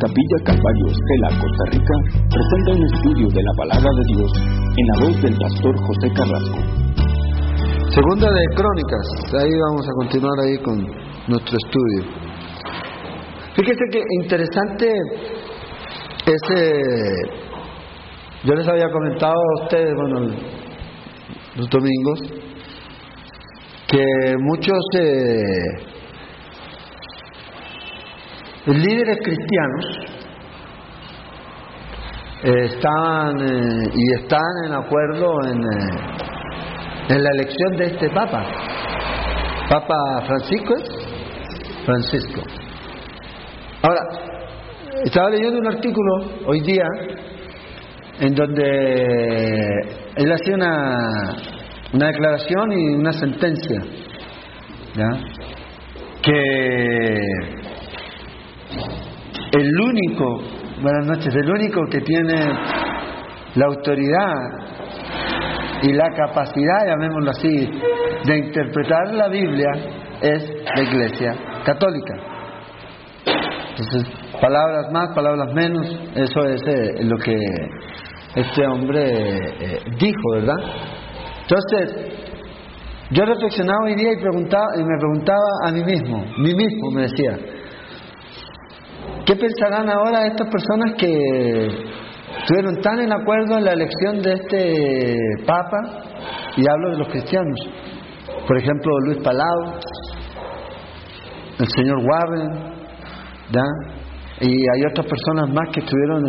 Capilla Calvario Estela, Costa Rica, presenta un estudio de la palabra de Dios en la voz del pastor José Carrasco. Segunda de Crónicas, ahí vamos a continuar ahí con nuestro estudio. Fíjese que interesante ese, yo les había comentado a ustedes, bueno, los domingos, que muchos eh, líderes cristianos eh, estaban eh, y están en acuerdo en, eh, en la elección de este Papa. Papa Francisco Francisco. Ahora, estaba leyendo un artículo hoy día en donde él hacía una, una declaración y una sentencia, que el único, buenas noches, el único que tiene la autoridad y la capacidad, llamémoslo así, de interpretar la Biblia es la Iglesia Católica. Entonces, palabras más, palabras menos, eso es eh, lo que este hombre eh, dijo, ¿verdad? Entonces, yo reflexionaba hoy día y, preguntaba, y me preguntaba a mí mismo, mí mismo me decía, ¿Qué pensarán ahora estas personas que estuvieron tan en acuerdo en la elección de este Papa? Y hablo de los cristianos. Por ejemplo, Luis Palau, el señor Warren, y hay otras personas más que estuvieron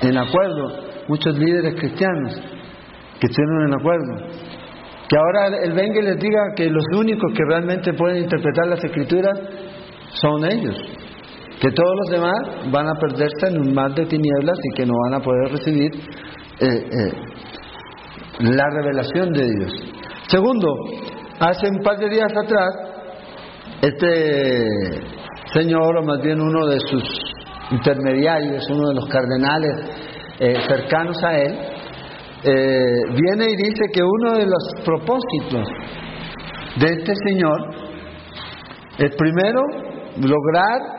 en, acuerdo, muchos líderes cristianos que estuvieron en acuerdo. Que ahora él venga y les diga que los únicos que realmente pueden interpretar las escrituras son ellos que todos los demás van a perderse en un mar de tinieblas y que no van a poder recibir eh, eh, la revelación de Dios. Segundo, hace un par de días atrás, este señor, o más bien uno de sus intermediarios, uno de los cardenales eh, cercanos a él, viene y dice que uno de los propósitos de este señor es primero lograr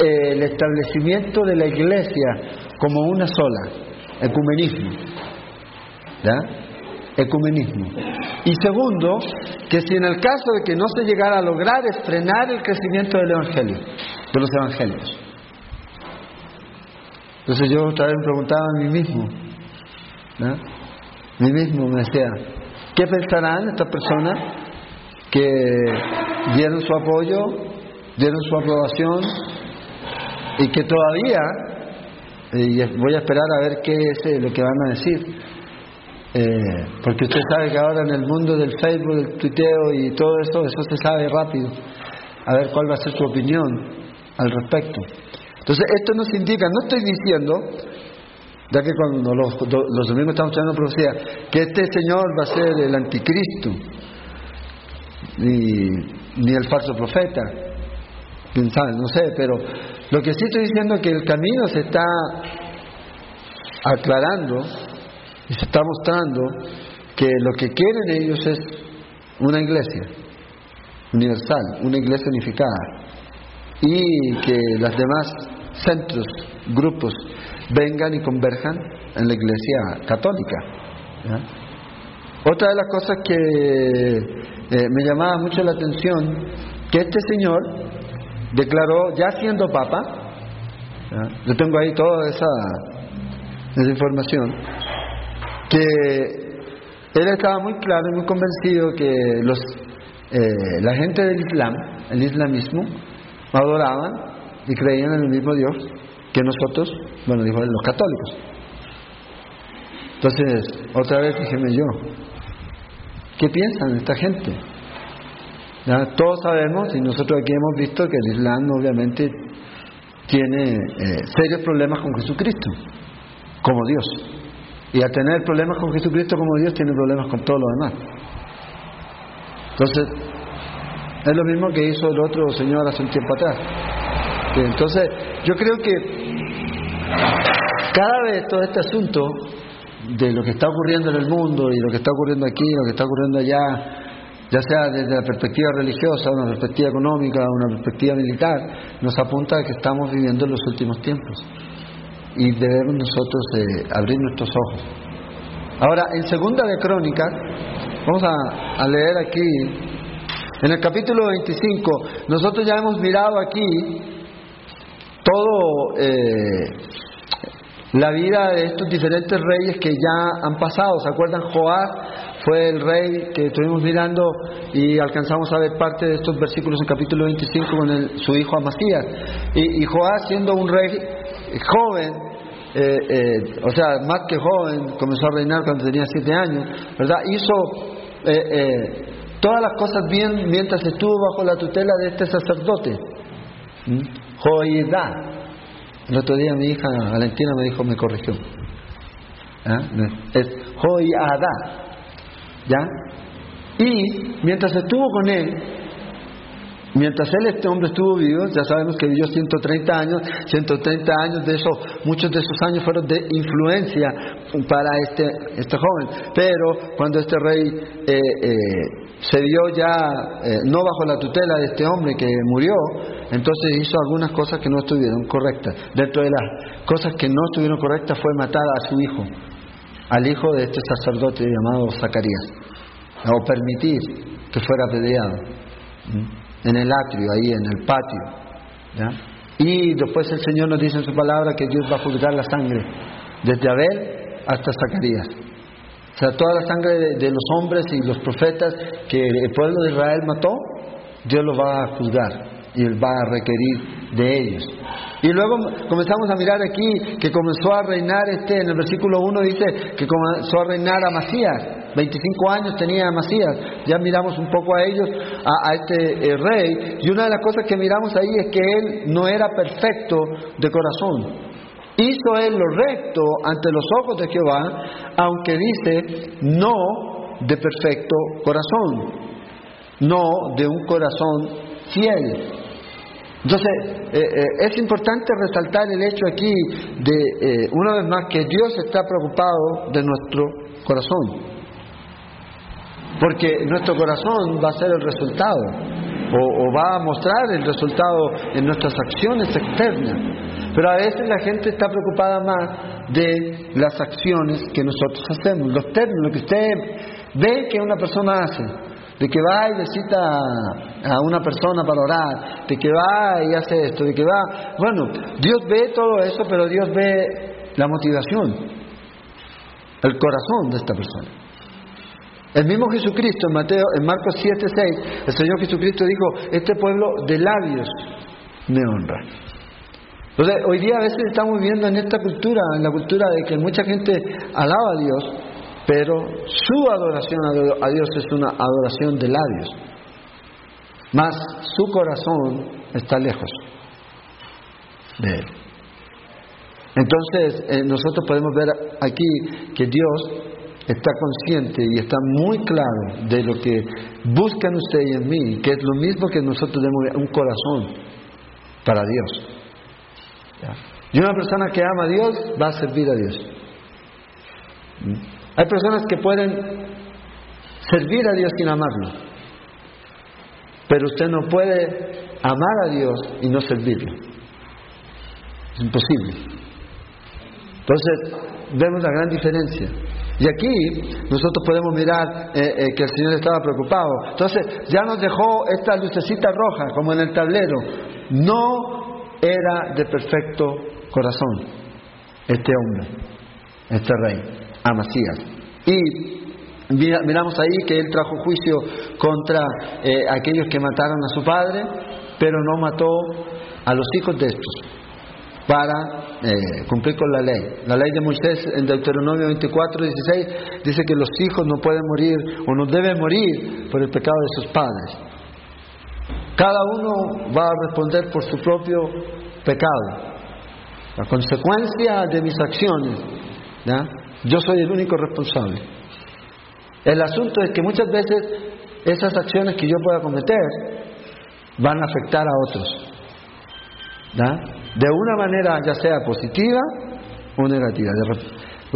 eh, el establecimiento de la iglesia como una sola, ecumenismo. Ecumenismo. Y segundo, que si en el caso de que no se llegara a lograr es frenar el crecimiento del evangelio, de los evangelios. Entonces yo otra vez me preguntaba a mí mismo, ¿no? A mí mismo me decía, ¿qué pensarán estas personas que dieron su apoyo, dieron su aprobación y que todavía, voy a esperar a ver qué es eh, lo que van a decir, eh, porque usted sabe que ahora en el mundo del Facebook, del tuiteo y todo eso, eso se sabe rápido, a ver cuál va a ser su opinión al respecto. Entonces, esto nos indica, no estoy diciendo, ya que cuando los, los domingos estamos estudiando profecía, que este Señor va a ser el anticristo, ni, ni el falso profeta, quién sabe, no sé, pero lo que sí estoy diciendo es que el camino se está aclarando y se está mostrando que lo que quieren ellos es una iglesia universal, una iglesia unificada y que los demás centros, grupos vengan y converjan en la iglesia católica. Otra de las cosas que eh, me llamaba mucho la atención, que este señor declaró, ya siendo papa, yo tengo ahí toda esa, esa información, que él estaba muy claro y muy convencido que los, eh, la gente del Islam, el islamismo, adoraban y creían en el mismo Dios que nosotros, bueno, dijo los católicos. Entonces, otra vez díjeme yo, ¿qué piensan esta gente? Todos sabemos y nosotros aquí hemos visto que el Islam obviamente tiene eh, serios problemas con Jesucristo, como Dios. Y al tener problemas con Jesucristo como Dios, tiene problemas con todo lo demás. Entonces, es lo mismo que hizo el otro señor hace un tiempo atrás. Entonces, yo creo que cada vez todo este asunto de lo que está ocurriendo en el mundo y lo que está ocurriendo aquí, lo que está ocurriendo allá, ya sea desde la perspectiva religiosa, una perspectiva económica, una perspectiva militar, nos apunta a que estamos viviendo en los últimos tiempos y debemos nosotros eh, abrir nuestros ojos. Ahora, en segunda de Crónicas, vamos a, leer aquí, en el capítulo 25, nosotros ya hemos mirado aquí todo eh, la vida de estos diferentes reyes que ya han pasado. ¿Se acuerdan? Joás fue el rey que estuvimos mirando y alcanzamos a ver parte de estos versículos en capítulo 25 con su hijo Amasías. Y, y Joás, siendo un rey joven, eh, eh, o sea, más que joven, comenzó a reinar cuando tenía siete años, ¿verdad? Hizo eh, todas las cosas bien mientras estuvo bajo la tutela de este sacerdote, Joidá. El otro día mi hija Valentina me dijo, me corrigió. Es Joiada. ¿Ya? Y mientras estuvo con él, mientras él, este hombre estuvo vivo, ya sabemos que vivió 130 años, 130 años de eso, muchos de esos años fueron de influencia para este, este joven. Pero cuando este rey eh, eh, se vio ya eh, no bajo la tutela de este hombre que murió, entonces hizo algunas cosas que no estuvieron correctas. Dentro de las cosas que no estuvieron correctas fue matar a su hijo al hijo de este sacerdote llamado Zacarías, o permitir que fuera apedreado en el atrio, ahí en el patio. Y después el Señor nos dice en su palabra que Dios va a juzgar la sangre, desde Abel hasta Zacarías. O sea, toda la sangre de, los hombres y los profetas que el pueblo de Israel mató, Dios lo va a juzgar y Él va a requerir de ellos. Y luego comenzamos a mirar aquí que comenzó a reinar este, en el versículo 1 dice que comenzó a reinar a Masías. 25 años tenía Masías. Ya miramos un poco a ellos, a, este eh, rey. Y una de las cosas que miramos ahí es que él no era perfecto de corazón. Hizo él lo recto ante los ojos de Jehová, aunque dice no de perfecto corazón, no de un corazón fiel. Entonces, eh, eh, es importante resaltar el hecho aquí de, eh, una vez más, que Dios está preocupado de nuestro corazón. Porque nuestro corazón va a ser el resultado, o, va a mostrar el resultado en nuestras acciones externas. Pero a veces la gente está preocupada más de las acciones que nosotros hacemos, los términos, que usted ve que una persona hace de que va y visita a una persona para orar, de que va y hace esto, de que va. Bueno, Dios ve todo eso, pero Dios ve la motivación, el corazón de esta persona. El mismo Jesucristo en Mateo, en Marcos 7, 6, el Señor Jesucristo dijo, este pueblo de labios me honra. Entonces, hoy día a veces estamos viviendo en esta cultura, en la cultura de que mucha gente alaba a Dios, pero su adoración a Dios es una adoración de labios, más su corazón está lejos de Él. Entonces, eh, nosotros podemos ver aquí que Dios está consciente y está muy claro de lo que buscan usted y en mí, que es lo mismo que nosotros debemos un corazón para Dios. Y una persona que ama a Dios va a servir a Dios. Hay personas que pueden servir a Dios sin amarlo, pero usted no puede amar a Dios y no servirlo. Es imposible. Entonces, vemos la gran diferencia. Y aquí nosotros podemos mirar eh, eh, que el Señor estaba preocupado. Entonces, ya nos dejó esta lucecita roja, como en el tablero. No era de perfecto corazón este hombre, este rey. Amasías. Y miramos ahí que él trajo juicio contra eh, aquellos que mataron a su padre, pero no mató a los hijos de estos para eh, cumplir con la ley. La ley de Moisés en Deuteronomio 24, 16 dice que los hijos no pueden morir o no deben morir por el pecado de sus padres. Cada uno va a responder por su propio pecado. La consecuencia de mis acciones. Yo soy el único responsable. El asunto es que muchas veces esas acciones que yo pueda cometer van a afectar a otros. De una manera ya sea positiva o negativa.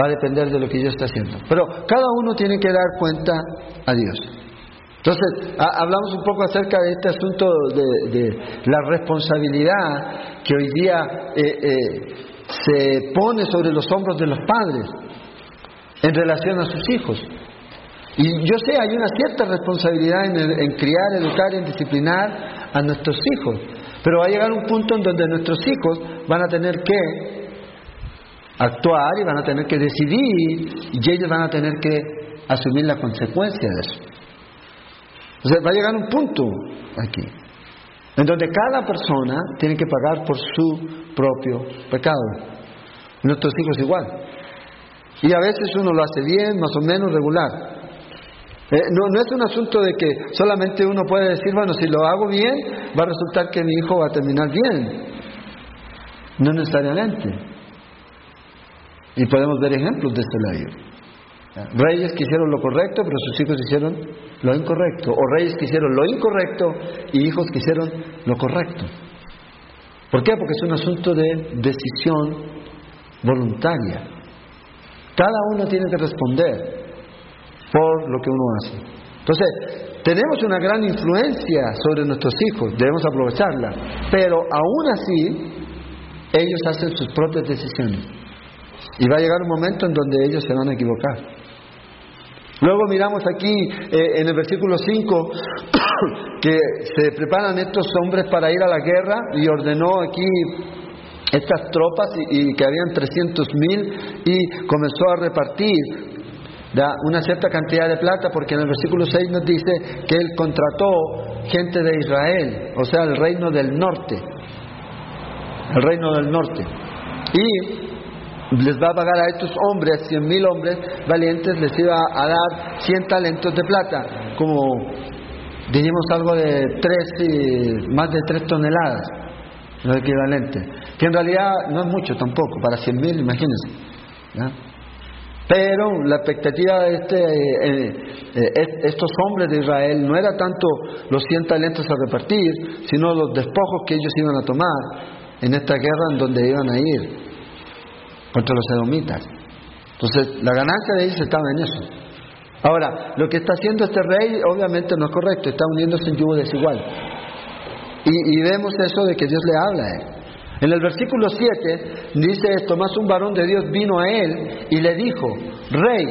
Va a depender de lo que yo esté haciendo. Pero cada uno tiene que dar cuenta a Dios. Entonces, hablamos un poco acerca de este asunto de, la responsabilidad que hoy día eh, eh, se pone sobre los hombros de los padres en relación a sus hijos. Y yo sé, hay una cierta responsabilidad en, en criar, educar y disciplinar a nuestros hijos, pero va a llegar un punto en donde nuestros hijos van a tener que actuar y van a tener que decidir y ellos van a tener que asumir la consecuencia de eso. O va a llegar un punto aquí, en donde cada persona tiene que pagar por su propio pecado. Nuestros hijos igual. Y a veces uno lo hace bien, más o menos regular. Eh, no, no es un asunto de que solamente uno puede decir, bueno, si lo hago bien, va a resultar que mi hijo va a terminar bien. No necesariamente. Y podemos ver ejemplos de este lado. Reyes que hicieron lo correcto, pero sus hijos hicieron lo incorrecto. O reyes que hicieron lo incorrecto y hijos que hicieron lo correcto. ¿Por qué? Porque es un asunto de decisión voluntaria. Cada uno tiene que responder por lo que uno hace. Entonces, tenemos una gran influencia sobre nuestros hijos, debemos aprovecharla, pero aún así, ellos hacen sus propias decisiones. Y va a llegar un momento en donde ellos se van a equivocar. Luego miramos aquí eh, en el versículo 5 que se preparan estos hombres para ir a la guerra y ordenó aquí estas tropas y, que habían 300 mil y comenzó a repartir. Una cierta cantidad de plata porque en el versículo 6 nos dice que él contrató gente de Israel, o sea, el reino del norte, el reino del norte. Y les va a pagar a estos hombres, cien mil hombres valientes, les iba a dar cien talentos de plata, como dijimos algo de tres, más de tres toneladas, lo equivalente, que en realidad no es mucho tampoco, para cien mil, imagínense. Pero la expectativa de este, eh, eh, estos hombres de Israel no era tanto los cien talentos a repartir, sino los despojos que ellos iban a tomar en esta guerra en donde iban a ir contra los edomitas. Entonces, la ganancia de ellos estaba en eso. Ahora, lo que está haciendo este rey obviamente no es correcto, está uniéndose en yugo desigual. Y, y vemos eso de que Dios le habla a él. En el versículo 7 dice esto, más un varón de Dios vino a él y le dijo, rey,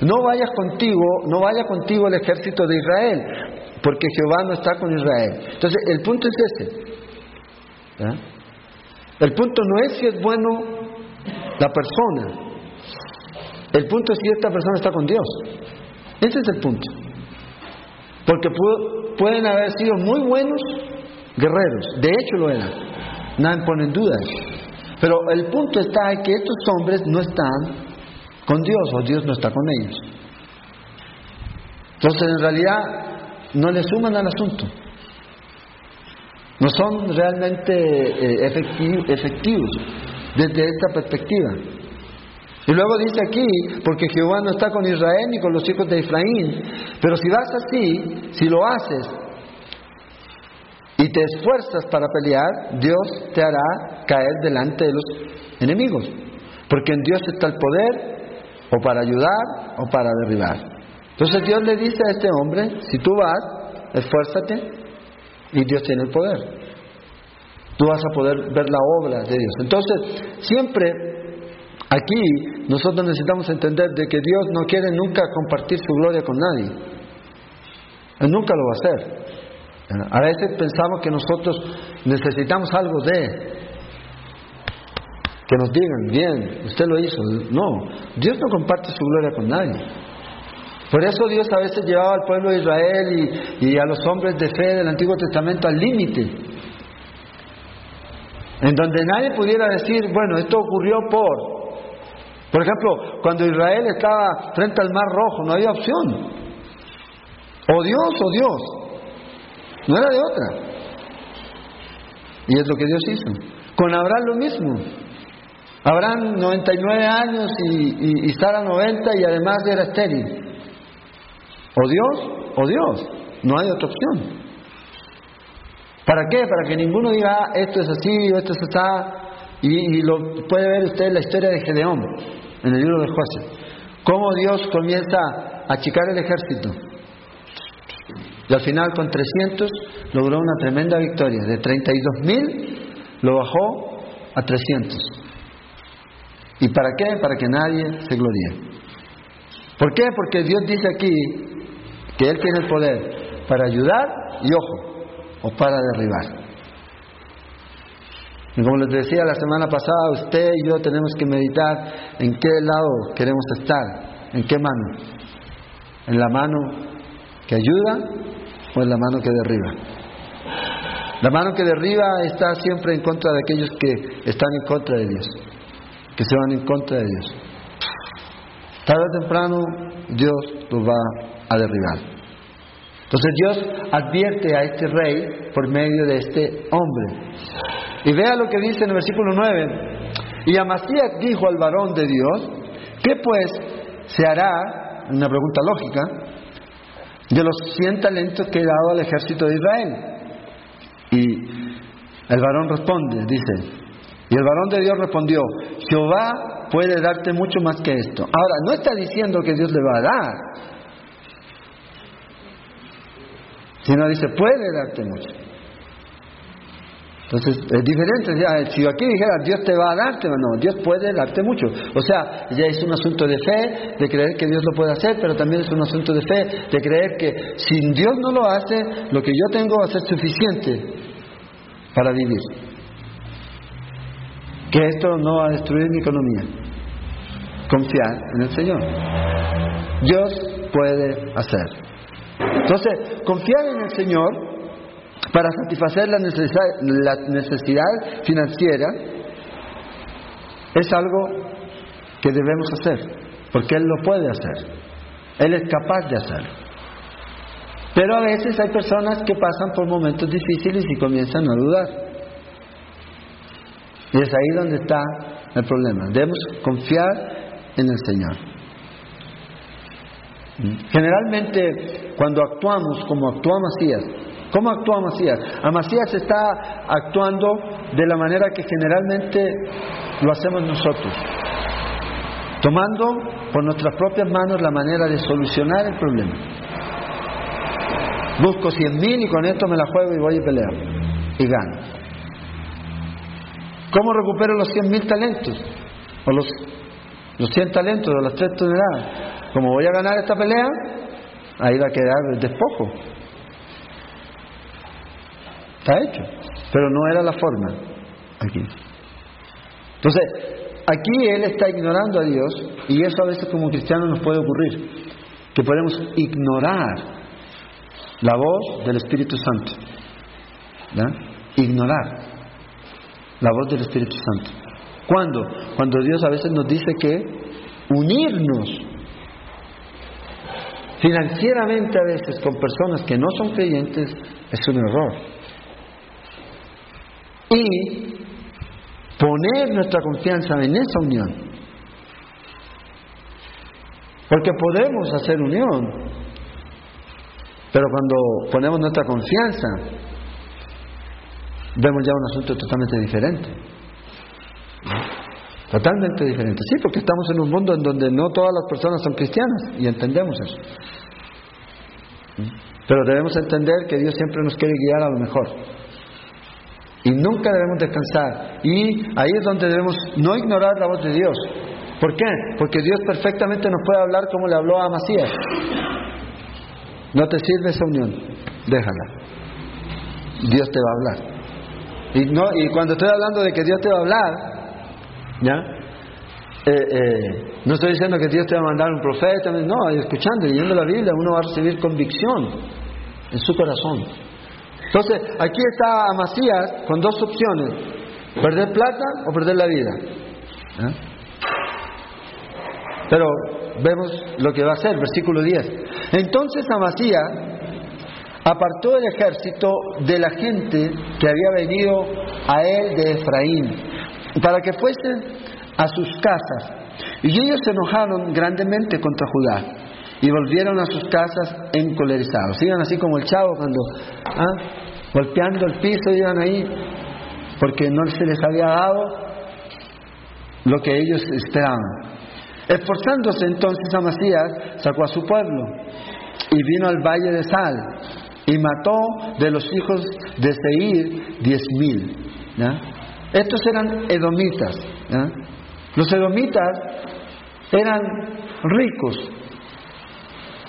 no vayas contigo, no vaya contigo el ejército de Israel, porque Jehová no está con Israel. Entonces, el punto es ese. El punto no es si es bueno la persona. El punto es si esta persona está con Dios. Ese es el punto. Porque pueden haber sido muy buenos guerreros, de hecho lo eran, nadie pone en duda. Pero el punto está en que estos hombres no están con Dios o Dios no está con ellos. Entonces en realidad no le suman al asunto. No son realmente eh, efectivos desde esta perspectiva. Y luego dice aquí, porque Jehová no está con Israel ni con los hijos de Efraín, pero si vas así, si lo haces y te esfuerzas para pelear, Dios te hará caer delante de los enemigos, porque en Dios está el poder o para ayudar o para derribar. Entonces Dios le dice a este hombre, si tú vas, esfuérzate y Dios tiene el poder tú vas a poder ver la obra de Dios. Entonces, siempre aquí nosotros necesitamos entender de que Dios no quiere nunca compartir su gloria con nadie. Él nunca lo va a hacer. A veces pensamos que nosotros necesitamos algo de que nos digan, bien, usted lo hizo. No, Dios no comparte su gloria con nadie. Por eso Dios a veces llevaba al pueblo de Israel y, y a los hombres de fe del Antiguo Testamento al límite en donde nadie pudiera decir, bueno, esto ocurrió por... Por ejemplo, cuando Israel estaba frente al Mar Rojo, no había opción. O Dios o Dios. No era de otra. Y es lo que Dios hizo. Con Abraham lo mismo. Abraham 99 años y, y Sara 90 y además era estéril. O Dios o Dios. No hay otra opción. ¿Para qué? Para que ninguno diga, ah, esto es así o esto es así. Y, lo puede ver usted en la historia de Gedeón, en el libro de jueces. Cómo Dios comienza a achicar el ejército. Y al final con 300 logró una tremenda victoria. De 32.000 lo bajó a 300. ¿Y para qué? Para que nadie se gloríe. ¿Por qué? Porque Dios dice aquí que Él tiene el poder para ayudar y ojo, o para derribar. Y como les decía la semana pasada, usted y yo tenemos que meditar en qué lado queremos estar, en qué mano. En la mano que ayuda o en la mano que derriba. La mano que derriba está siempre en contra de aquellos que están en contra de Dios, que se van en contra de Dios. Tarde o temprano Dios los va a derribar. Entonces Dios advierte a este rey por medio de este hombre. Y vea lo que dice en el versículo 9. Y Amasías dijo al varón de Dios, ¿qué pues se hará? Una pregunta lógica, de los 100 talentos que he dado al ejército de Israel. Y el varón responde, dice, y el varón de Dios respondió, Jehová puede darte mucho más que esto. Ahora, no está diciendo que Dios le va a dar, sino dice, puede darte mucho. Entonces, es diferente. Si aquí dijera, Dios te va a darte, no, Dios puede darte mucho. O sea, ya es un asunto de fe, de creer que Dios lo puede hacer, pero también es un asunto de fe, de creer que si Dios no lo hace, lo que yo tengo va a ser suficiente para vivir. Que esto no va a destruir mi economía. Confiar en el Señor. Dios puede hacer. Entonces, confiar en el Señor para satisfacer la necesidad, financiera es algo que debemos hacer, porque Él lo puede hacer, Él es capaz de hacerlo. Pero a veces hay personas que pasan por momentos difíciles y comienzan a dudar. Y es ahí donde está el problema. Debemos confiar en el Señor. Generalmente, cuando actuamos como actúa Macías, ¿Cómo actúa Amasías? Amasías está actuando de la manera que generalmente lo hacemos nosotros, tomando por nuestras propias manos la manera de solucionar el problema. Busco cien mil y con esto me la juego y voy a pelear y gano. ¿Cómo recupero los cien mil talentos? O los, los 100 talentos de las tres toneladas. Como voy a ganar esta pelea, ahí va a quedar despojo. Está hecho. Pero no era la forma aquí. Entonces, aquí él está ignorando a Dios y eso a veces como cristianos nos puede ocurrir, que podemos ignorar la voz del Espíritu Santo. Ignorar la voz del Espíritu Santo. ¿Cuándo? Cuando Dios a veces nos dice que unirnos financieramente a veces con personas que no son creyentes es un error y poner nuestra confianza en esa unión. Porque podemos hacer unión, pero cuando ponemos nuestra confianza, vemos ya un asunto totalmente diferente. Totalmente diferente. Sí, porque estamos en un mundo en donde no todas las personas son cristianas y entendemos eso. Pero debemos entender que Dios siempre nos quiere guiar a lo mejor. Y nunca debemos descansar. Y ahí es donde debemos no ignorar la voz de Dios. ¿Por qué? Porque Dios perfectamente nos puede hablar como le habló a Macías. No te sirve esa unión, déjala. Dios te va a hablar. Y, no, y cuando estoy hablando de que Dios te va a hablar, ¿ya? Eh, eh, no estoy diciendo que Dios te va a mandar un profeta, no, escuchando, leyendo la Biblia, uno va a recibir convicción en su corazón. Entonces, aquí está Amasías con dos opciones, perder plata o perder la vida. ¿Eh? Pero vemos lo que va a hacer, versículo 10. Entonces Amasías apartó el ejército de la gente que había venido a él de Efraín, para que fuesen a sus casas. Y ellos se enojaron grandemente contra Judá y volvieron a sus casas encolerizados. Iban así como el chavo cuando, ¿ah? golpeando el piso, iban ahí, porque no se les había dado lo que ellos esperaban. Esforzándose entonces Amasías sacó a su pueblo y vino al valle de Sal y mató de los hijos de Seir diez mil. Estos eran edomitas. Los edomitas eran ricos,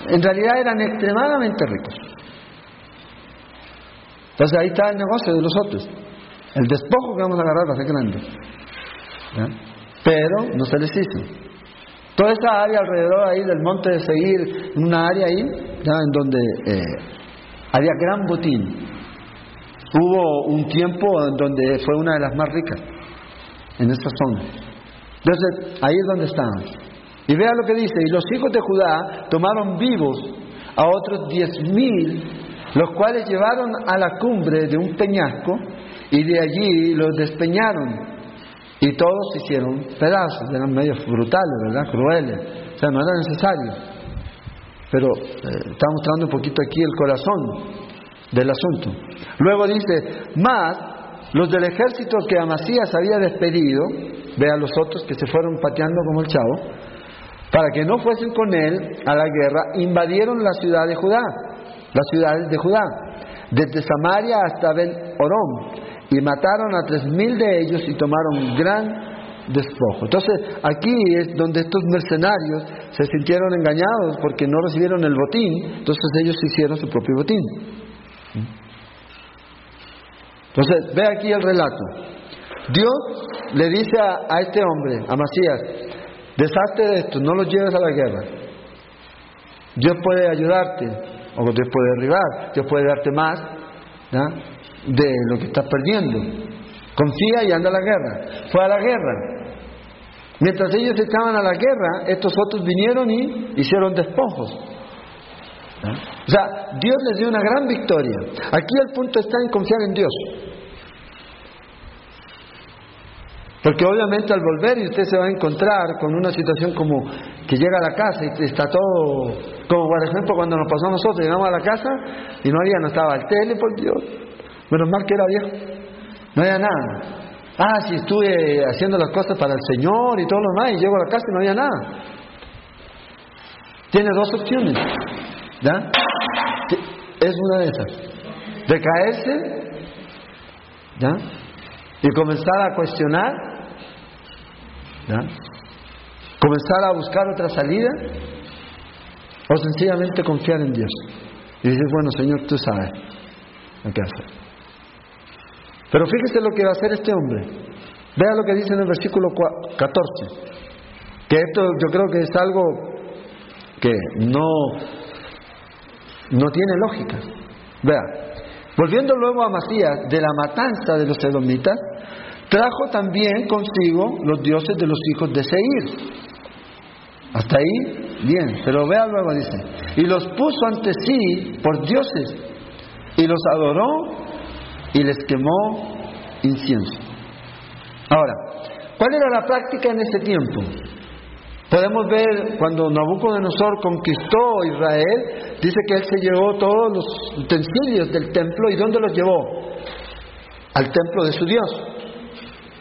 en realidad eran extremadamente ricos. Entonces ahí está el negocio de los otros. El despojo que vamos a agarrar va a ser grande. Pero no se les hizo. Toda esa área alrededor ahí del monte de Seguir, una área ahí, en donde eh, había gran botín. Hubo un tiempo en donde fue una de las más ricas, en esta zona. Entonces, ahí es donde estaban. Y vea lo que dice, y los hijos de Judá tomaron vivos a otros diez mil, los cuales llevaron a la cumbre de un peñasco y de allí los despeñaron. Y todos hicieron pedazos, eran medios brutales, ¿verdad? Crueles. O sea, no era necesario. Pero eh, está mostrando un poquito aquí el corazón del asunto. Luego dice, más los del ejército que Amasías había despedido, vea los otros que se fueron pateando como el chavo, para que no fuesen con él a la guerra, invadieron la ciudad de Judá, las ciudades de Judá, desde Samaria hasta Ben Orón, y mataron a tres mil de ellos y tomaron gran despojo. Entonces, aquí es donde estos mercenarios se sintieron engañados porque no recibieron el botín, entonces ellos hicieron su propio botín. Entonces, ve aquí el relato. Dios le dice a, este hombre, a Macías, Deshazte de esto, no los lleves a la guerra. Dios puede ayudarte, o Dios puede derribar, Dios puede darte más de lo que estás perdiendo. Confía y anda a la guerra. Fue a la guerra. Mientras ellos estaban a la guerra, estos otros vinieron y hicieron despojos. O sea, Dios les dio una gran victoria. Aquí el punto está en confiar en Dios. Porque obviamente al volver y usted se va a encontrar con una situación como que llega a la casa y está todo, como por ejemplo cuando nos pasó a nosotros, llegamos a la casa y no había, no estaba el tele, por Dios, menos mal que era viejo, no había nada. Ah, si estuve haciendo las cosas para el Señor y todo lo demás y llego a la casa y no había nada. Tiene dos opciones, ¿ya? Es una de esas. De caerse, ¿ya? Y comenzar a cuestionar ¿Comenzar a buscar otra salida? ¿O sencillamente confiar en Dios? Y decir, bueno, Señor, tú sabes lo que hacer. Pero fíjese lo que va a hacer este hombre. Vea lo que dice en el versículo 14. Que esto yo creo que es algo que no, no tiene lógica. Vea, volviendo luego a Macías de la matanza de los edomitas, Trajo también consigo los dioses de los hijos de Seir. Hasta ahí, bien, pero vea luego, dice, y los puso ante sí por dioses, y los adoró y les quemó incienso. Ahora, ¿cuál era la práctica en ese tiempo? Podemos ver cuando Nabucodonosor conquistó Israel, dice que él se llevó todos los utensilios del templo y ¿dónde los llevó? Al templo de su Dios.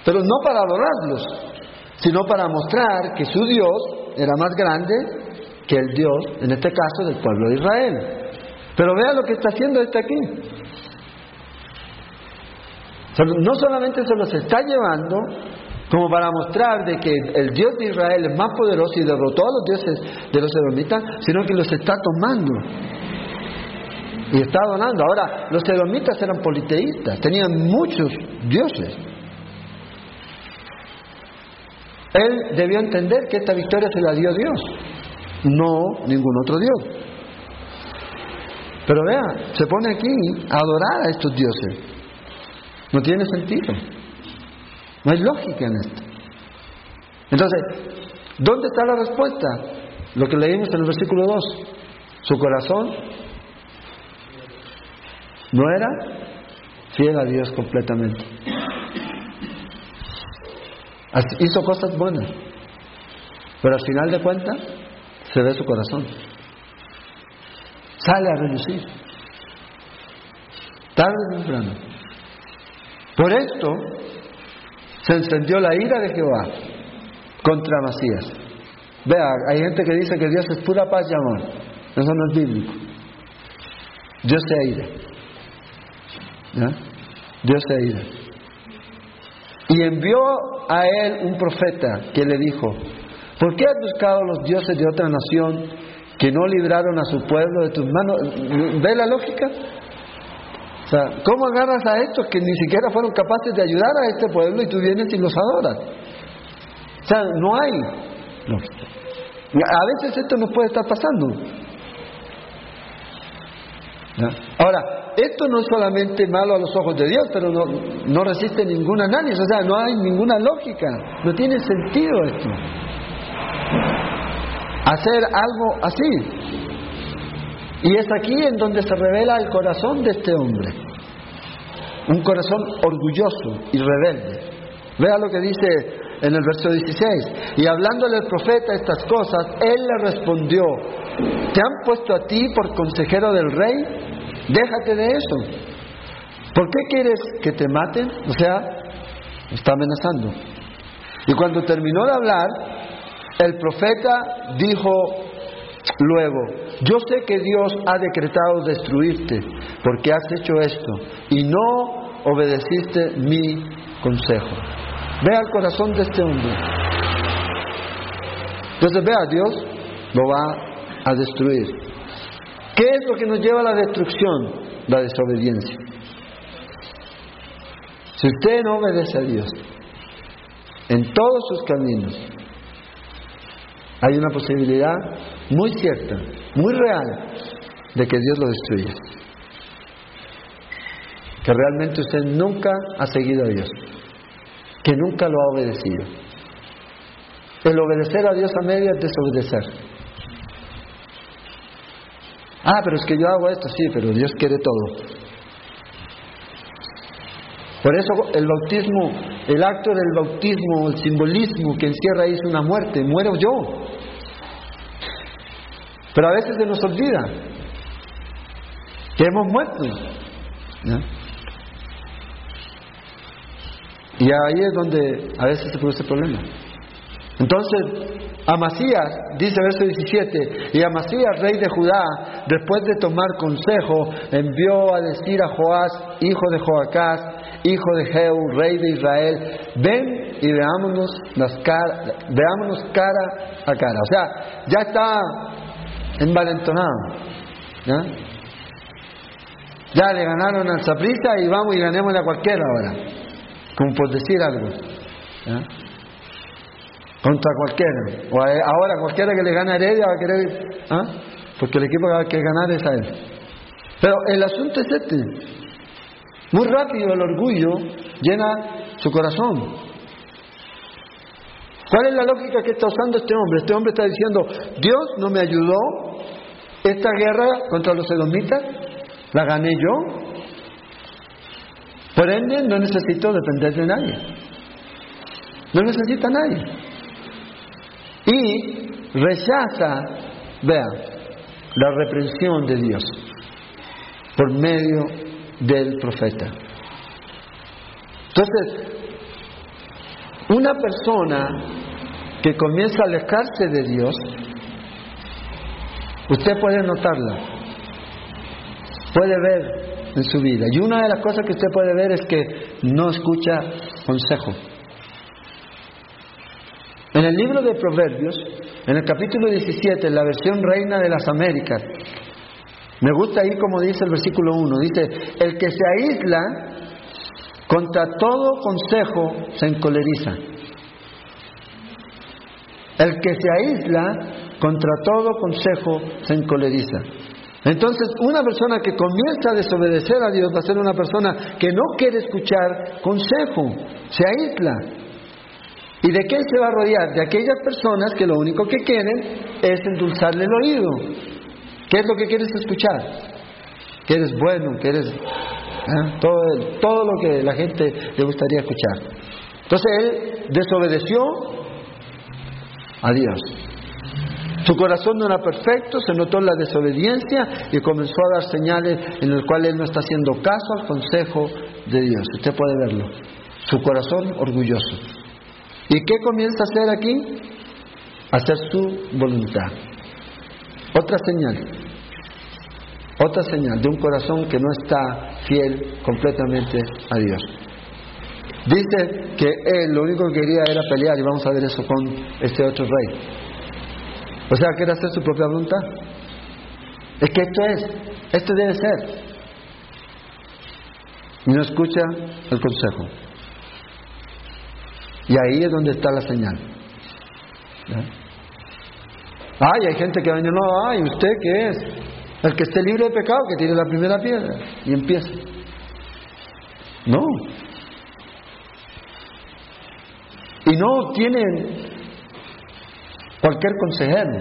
Pero no para adorarlos, sino para mostrar que su Dios era más grande que el Dios, en este caso, del pueblo de Israel. Pero vea lo que está haciendo este aquí. No solamente se los está llevando como para mostrar de que el Dios de Israel es más poderoso y derrotó a los dioses de los edomitas, sino que los está tomando y está adorando. Ahora, los edomitas eran politeístas, tenían muchos dioses. Él debió entender que esta victoria se la dio Dios, no ningún otro Dios. Pero vea, se pone aquí a adorar a estos dioses. No tiene sentido. No hay lógica en esto. Entonces, ¿dónde está la respuesta? Lo que leímos en el versículo 2. Su corazón no era fiel a Dios completamente hizo cosas buenas, pero al final de cuentas se ve su corazón. Sale a relucir. Tarde o temprano. Por esto se encendió la ira de Jehová contra Masías. Vea, hay gente que dice que Dios es pura paz y amor. Eso no es bíblico. Dios se ira. Dios se ira. Y envió a él un profeta que le dijo, ¿por qué has buscado a los dioses de otra nación que no libraron a su pueblo de tus manos? ¿Ve la lógica? O sea, ¿cómo agarras a estos que ni siquiera fueron capaces de ayudar a este pueblo y tú vienes y los adoras? O sea, no hay lógica. A veces esto nos puede estar pasando. Ahora, esto no es solamente malo a los ojos de Dios, pero no, no resiste ningún análisis, o sea, no hay ninguna lógica, no tiene sentido esto. Hacer algo así. Y es aquí en donde se revela el corazón de este hombre. Un corazón orgulloso y rebelde. Vea lo que dice en el verso 16. Y hablándole el profeta estas cosas, él le respondió, ¿te han puesto a ti por consejero del rey? Déjate de eso. ¿Por qué quieres que te maten? O sea, está amenazando. Y cuando terminó de hablar, el profeta dijo luego, yo sé que Dios ha decretado destruirte porque has hecho esto y no obedeciste mi consejo. Vea el corazón de este hombre. Entonces vea, Dios lo va a destruir. ¿Qué es lo que nos lleva a la destrucción? La desobediencia. Si usted no obedece a Dios en todos sus caminos, hay una posibilidad muy cierta, muy real, de que Dios lo destruya. Que realmente usted nunca ha seguido a Dios que nunca lo ha obedecido. El obedecer a Dios a media es desobedecer. Ah, pero es que yo hago esto, sí, pero Dios quiere todo. Por eso el bautismo, el acto del bautismo, el simbolismo que encierra ahí es una muerte, muero yo. Pero a veces se nos olvida que hemos muerto. Y ahí es donde a veces se produce el problema. Entonces, Amasías, dice verso 17, y Amasías, rey de Judá, después de tomar consejo, envió a decir a Joás, hijo de Joacás, hijo de Jehú, rey de Israel, ven y veámonos, las cara, a cara. O sea, ya está envalentonado. ¿ya? ya le ganaron al Zaprisa y vamos y ganémosle a cualquiera ahora como por decir algo. Contra cualquiera. O ahora cualquiera que le gana a Heredia va a querer. ¿ah? Porque el equipo que va a querer ganar es a él. Pero el asunto es este. Muy rápido el orgullo llena su corazón. ¿Cuál es la lógica que está usando este hombre? Este hombre está diciendo, Dios no me ayudó, esta guerra contra los edomitas la gané yo, por ende, no necesito depender de nadie. No necesita nadie. Y rechaza, vea, la reprensión de Dios por medio del profeta. Entonces, una persona que comienza a alejarse de Dios, usted puede notarla, puede ver en su vida. Y una de las cosas que usted puede ver es que no escucha consejo. En el libro de Proverbios, en el capítulo 17, en la versión Reina de las Américas, me gusta ahí como dice el versículo 1, dice, el que se aísla contra todo consejo se encoleriza. El que se aísla contra todo consejo se encoleriza. Entonces, una persona que comienza a desobedecer a Dios va a ser una persona que no quiere escuchar consejo, se aísla. ¿Y de qué se va a rodear? De aquellas personas que lo único que quieren es endulzarle el oído. ¿Qué es lo que quieres escuchar? Que eres bueno, que eres ¿eh? todo, todo lo que la gente le gustaría escuchar. Entonces él desobedeció a Dios. Su corazón no era perfecto, se notó la desobediencia y comenzó a dar señales en las cuales él no está haciendo caso al consejo de Dios. Usted puede verlo. Su corazón orgulloso. ¿Y qué comienza a hacer aquí? Hacer su voluntad. Otra señal. Otra señal de un corazón que no está fiel completamente a Dios. Dice que él lo único que quería era pelear y vamos a ver eso con este otro rey. O sea, quiere hacer su propia voluntad. Es que esto es, esto debe ser. Y no escucha el consejo. Y ahí es donde está la señal. Ay, hay gente que viene, no, ay, ¿usted qué es? El que esté libre de pecado, que tiene la primera piedra. Y empieza. No. Y no tienen cualquier consejero.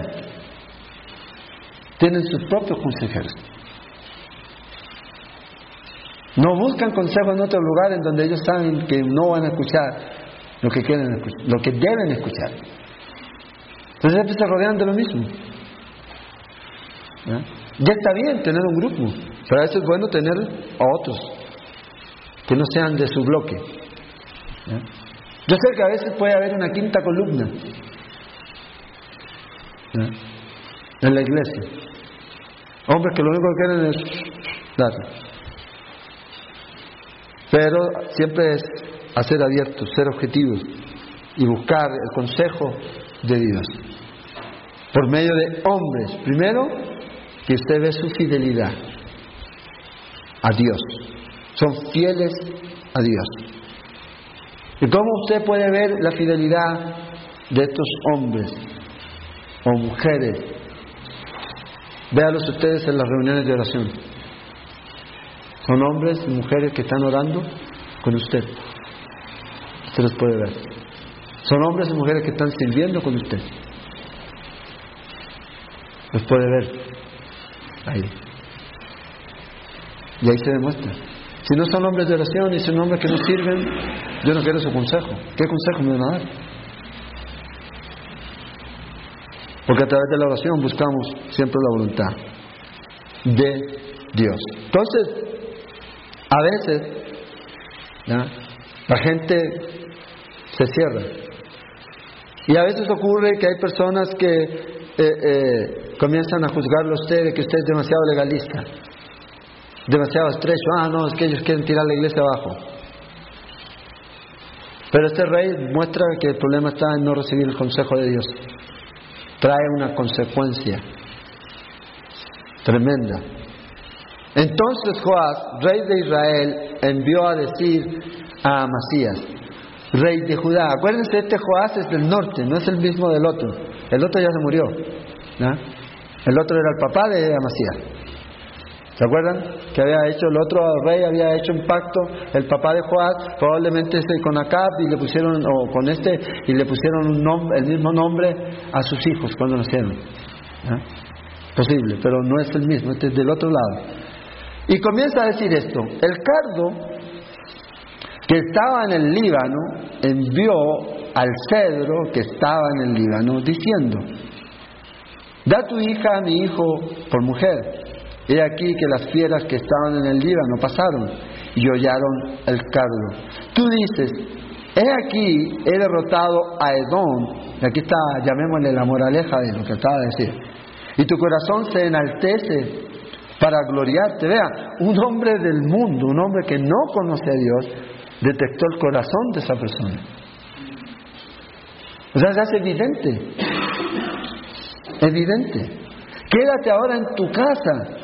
Tienen sus propios consejeros. No buscan consejo en otro lugar en donde ellos saben que no van a escuchar lo que quieren lo que deben escuchar. Entonces siempre se rodean de lo mismo. Ya está bien tener un grupo, pero a veces es bueno tener a otros que no sean de su bloque. Yo sé que a veces puede haber una quinta columna en la iglesia. Hombres que lo único que quieren es dar. Pero siempre es hacer abiertos, ser objetivos y buscar el consejo de Dios. Por medio de hombres. Primero, que usted ve su fidelidad a Dios. Son fieles a Dios. ¿Y cómo usted puede ver la fidelidad de estos hombres o mujeres? Véalos ustedes en las reuniones de oración. Son hombres y mujeres que están orando con usted. Los puede ver. Son hombres y mujeres que están sirviendo con usted. Los puede ver. Ahí. Y ahí se demuestra. Si no son hombres de oración y son hombres que no sirven, yo no quiero su consejo. ¿Qué consejo me van a dar? Porque a través de la oración buscamos siempre la voluntad de Dios. Entonces, a veces la gente se cierra. Y a veces ocurre que hay personas que eh, eh, comienzan a juzgarlo a usted de que usted es demasiado legalista, demasiado estrecho. Ah, no, es que ellos quieren tirar la iglesia abajo. Pero este rey muestra que el problema está en no recibir el consejo de Dios. Trae una consecuencia tremenda. Entonces Joás, rey de Israel, envió a decir a Amasías, rey de Judá. Acuérdense, este Joás es del norte, no es el mismo del otro. El otro ya se murió. El otro era el papá de Amasías. ¿Se acuerdan? Que había hecho el otro rey, había hecho un pacto, el papá de Joás, probablemente este con Acab y le pusieron, o con este, y le pusieron un nombre, el mismo nombre a sus hijos cuando nacieron. Posible, pero no es el mismo, este es del otro lado. Y comienza a decir esto, el cardo que estaba en el Líbano envió al cedro que estaba en el Líbano diciendo, da tu hija a mi hijo por mujer. He aquí que las fieras que estaban en el Líbano pasaron y hollaron el cardo. Tú dices, he aquí, he derrotado a Edom, y aquí está, llamémosle la moraleja de lo que acaba de decir, y tu corazón se enaltece para gloriarte. Vea, un hombre del mundo, un hombre que no conoce a Dios, detectó el corazón de esa persona. O sea, se hace evidente. Evidente. Quédate ahora en tu casa.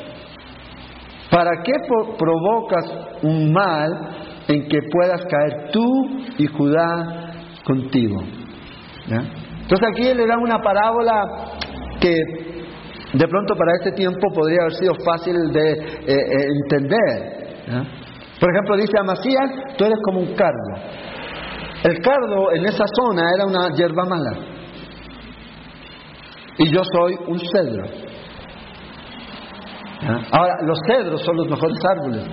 ¿Para qué provocas un mal en que puedas caer tú y Judá contigo? Entonces aquí le da una parábola que de pronto para este tiempo podría haber sido fácil de eh, eh, entender. Por ejemplo, dice Amasías, tú eres como un cardo. El cardo en esa zona era una hierba mala. Y yo soy un cedro. Ahora, los cedros son los mejores árboles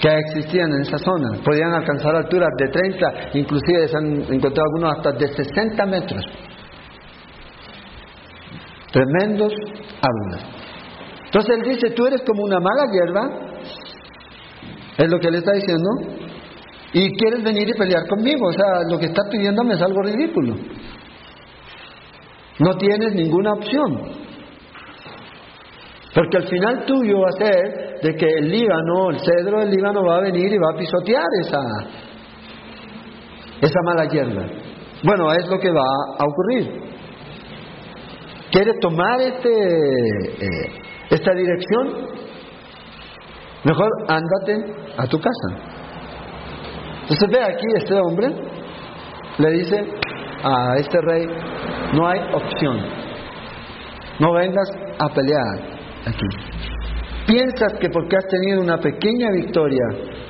que existían en esa zona. Podían alcanzar alturas de 30, inclusive se han encontrado algunos hasta de 60 metros. Tremendos árboles. Entonces él dice, tú eres como una mala hierba es lo que él está diciendo. Y quieres venir y pelear conmigo. O sea, lo que estás pidiéndome es algo ridículo. No tienes ninguna opción. Porque al final tuyo va a ser de que el Líbano, el cedro del Líbano va a venir y va a pisotear esa, esa mala hierba. Bueno, es lo que va a ocurrir. ¿Quieres tomar este, eh, esta dirección? Mejor ándate a tu casa. Entonces ve aquí este hombre, le dice a este rey, no hay opción, no vengas a pelear aquí. ¿Piensas que porque has tenido una pequeña victoria,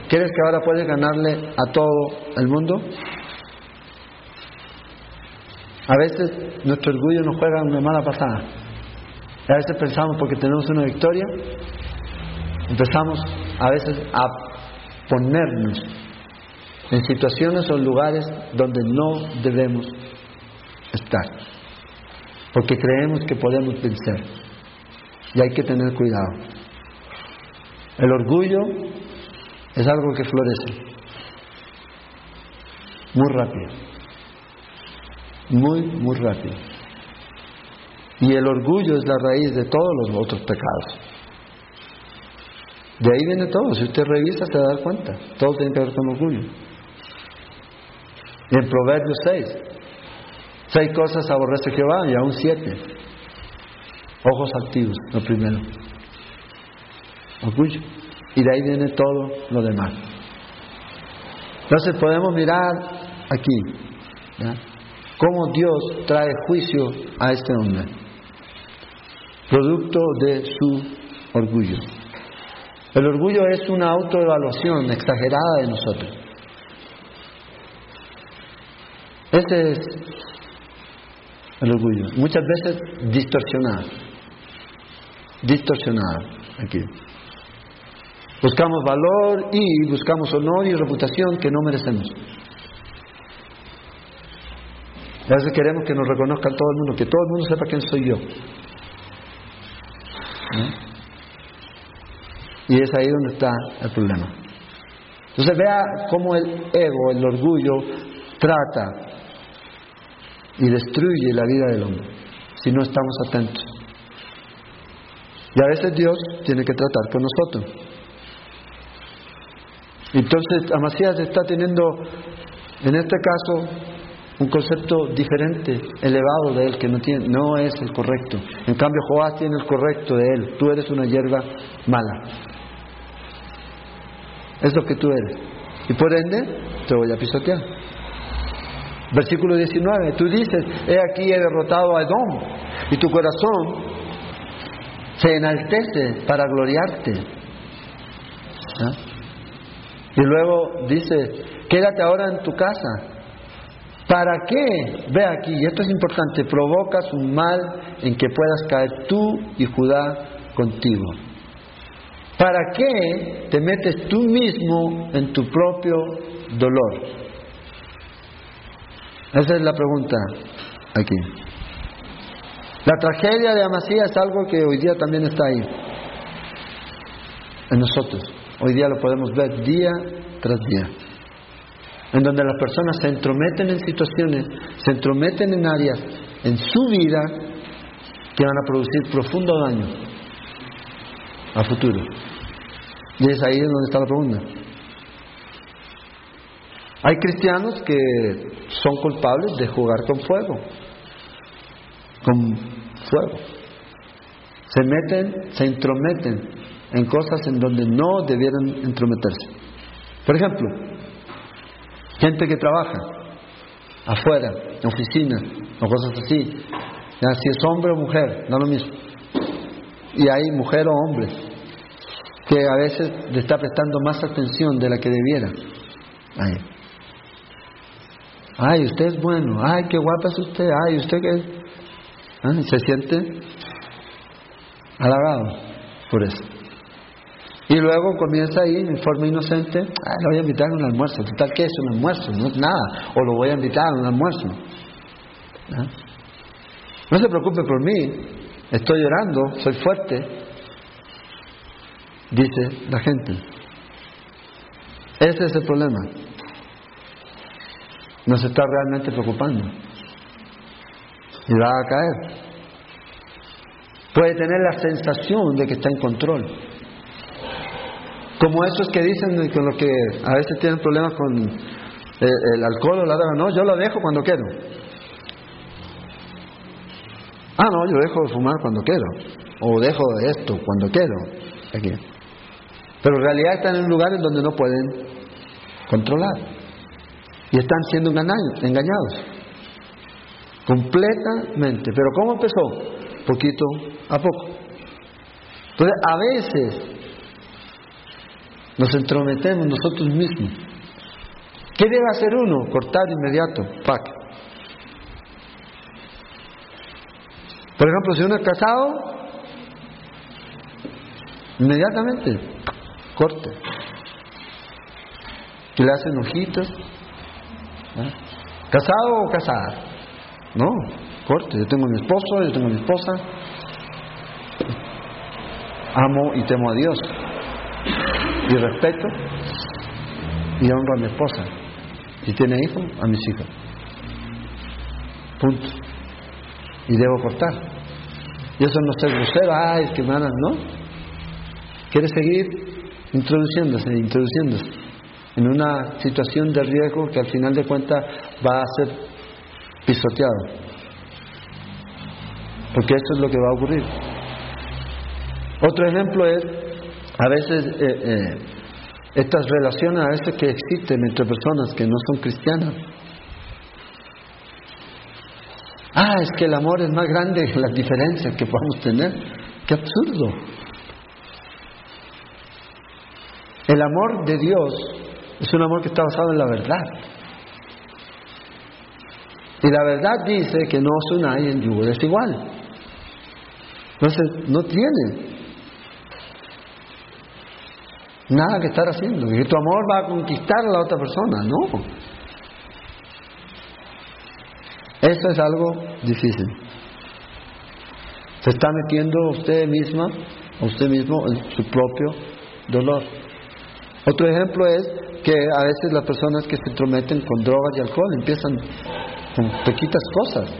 crees que ahora puedes ganarle a todo el mundo? A veces nuestro orgullo nos juega una mala pasada. A veces pensamos porque tenemos una victoria, empezamos a veces a ponernos en situaciones o lugares donde no debemos estar, porque creemos que podemos vencer. Y hay que tener cuidado. El orgullo es algo que florece muy rápido, muy, muy rápido. Y el orgullo es la raíz de todos los otros pecados. De ahí viene todo. Si usted revisa, se va cuenta. Todo tiene que ver con orgullo. En Proverbios 6, seis cosas aborrece Jehová y aún siete. Ojos activos, lo primero. Orgullo. Y de ahí viene todo lo demás. Entonces podemos mirar aquí cómo Dios trae juicio a este hombre, producto de su orgullo. El orgullo es una autoevaluación exagerada de nosotros. Ese es el orgullo. Muchas veces distorsionado. Distorsionado aquí. Buscamos valor y buscamos honor y reputación que no merecemos. A veces queremos que nos reconozcan todo el mundo, que todo el mundo sepa quién soy yo. Y es ahí donde está el problema. Entonces vea cómo el ego, el orgullo, trata y destruye la vida del hombre si no estamos atentos. Y a veces Dios tiene que tratar con nosotros. Entonces Amasías está teniendo, en este caso, un concepto diferente, elevado de él, que no, tiene, no es el correcto. En cambio, Joás tiene el correcto de él. Tú eres una hierba mala. Es lo que tú eres. Y por ende, te voy a pisotear. Versículo 19, tú dices, he aquí he derrotado a Edom, y tu corazón se enaltece para gloriarte. ¿Ah? Y luego dice, quédate ahora en tu casa. ¿Para qué? Ve aquí, y esto es importante, provocas un mal en que puedas caer tú y Judá contigo. ¿Para qué te metes tú mismo en tu propio dolor? Esa es la pregunta aquí. La tragedia de Amasía es algo que hoy día también está ahí, en nosotros. Hoy día lo podemos ver día tras día, en donde las personas se entrometen en situaciones, se entrometen en áreas en su vida que van a producir profundo daño a futuro. Y es ahí donde está la pregunta. Hay cristianos que son culpables de jugar con fuego, con fuego. Se meten, se intrometen en cosas en donde no debieran entrometerse. Por ejemplo, gente que trabaja afuera, en oficinas o cosas así, si es hombre o mujer, no lo mismo. Y hay mujer o hombre que a veces le está prestando más atención de la que debiera. Ahí. Ay, usted es bueno. Ay, qué guapa es usted. Ay, usted qué. ¿Ah? Se siente halagado por eso. Y luego comienza ahí en forma inocente, ay, lo voy a invitar a un almuerzo. tal qué es un almuerzo? No es nada. O lo voy a invitar a un almuerzo. ¿Ah? No se preocupe por mí. Estoy llorando, soy fuerte. Dice la gente. Ese es el problema nos está realmente preocupando. Y va a caer. Puede tener la sensación de que está en control. Como esos que dicen con los que a veces tienen problemas con eh, el alcohol o la droga. No, yo lo dejo cuando quiero. Ah, no, yo dejo de fumar cuando quiero. O dejo de esto cuando quiero. Aquí. Pero en realidad están en lugares donde no pueden controlar. Y están siendo engañados. Completamente. Pero ¿cómo empezó? Poquito a poco. Entonces, a veces nos entrometemos nosotros mismos. ¿Qué debe hacer uno? Cortar inmediato. Pac. Por ejemplo, si uno es casado, inmediatamente corte. Que le hacen ojitos. ¿Casado o casada? No, corte. Yo tengo mi esposo, yo tengo mi esposa. Amo y temo a Dios. Y respeto y honro a mi esposa. Si tiene hijos, a mis hijos. Punto. Y debo cortar. Y eso no es grosero, ay, es que van no. Quiere seguir introduciéndose, introduciéndose en una situación de riesgo que al final de cuentas va a ser pisoteado. Porque esto es lo que va a ocurrir. Otro ejemplo es, a veces, eh, eh, estas relaciones a veces que existen entre personas que no son cristianas. Ah, es que el amor es más grande que las diferencias que podemos tener. ¡Qué absurdo! El amor de Dios es un amor que está basado en la verdad. Y la verdad dice que no os unáis en yugo desigual. Entonces, no tiene nada que estar haciendo. Que tu amor va a conquistar a la otra persona. No. Eso es algo difícil. Se está metiendo usted misma, usted mismo, en su propio dolor. Otro ejemplo es que a veces las personas que se entrometen con drogas y alcohol empiezan con pequitas cosas.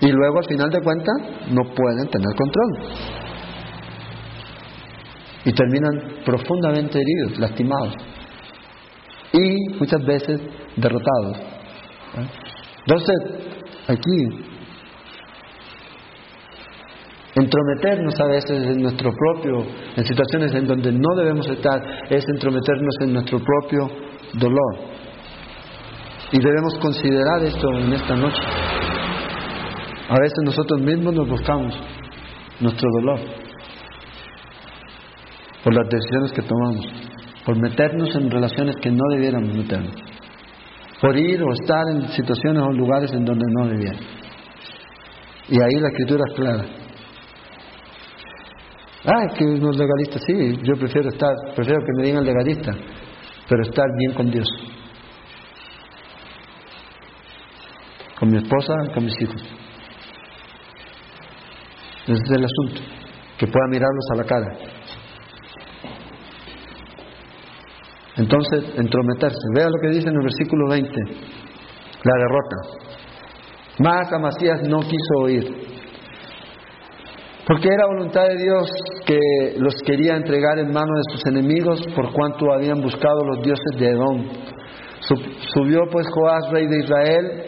Y luego al final de cuentas no pueden tener control. Y terminan profundamente heridos, lastimados. Y muchas veces derrotados. ¿eh? Entonces, aquí, entrometernos a veces en nuestro propio, en situaciones en donde no debemos estar, es entrometernos en nuestro propio dolor. Y debemos considerar esto en esta noche. A veces nosotros mismos nos buscamos nuestro dolor por las decisiones que tomamos, por meternos en relaciones que no debiéramos meternos, por ir o estar en situaciones o lugares en donde no debiéramos. Y ahí la escritura es clara. Ah, es que uno es legalista, sí, yo prefiero estar, prefiero que me digan legalista, pero estar bien con Dios, con mi esposa, con mis hijos. Ese es el asunto, que pueda mirarlos a la cara. Entonces, entrometerse. Vea lo que dice en el versículo 20, la derrota. Más Amasías no quiso oír, porque era voluntad de Dios que los quería entregar en manos de sus enemigos por cuanto habían buscado los dioses de Edom. Subió pues Joás, rey de Israel,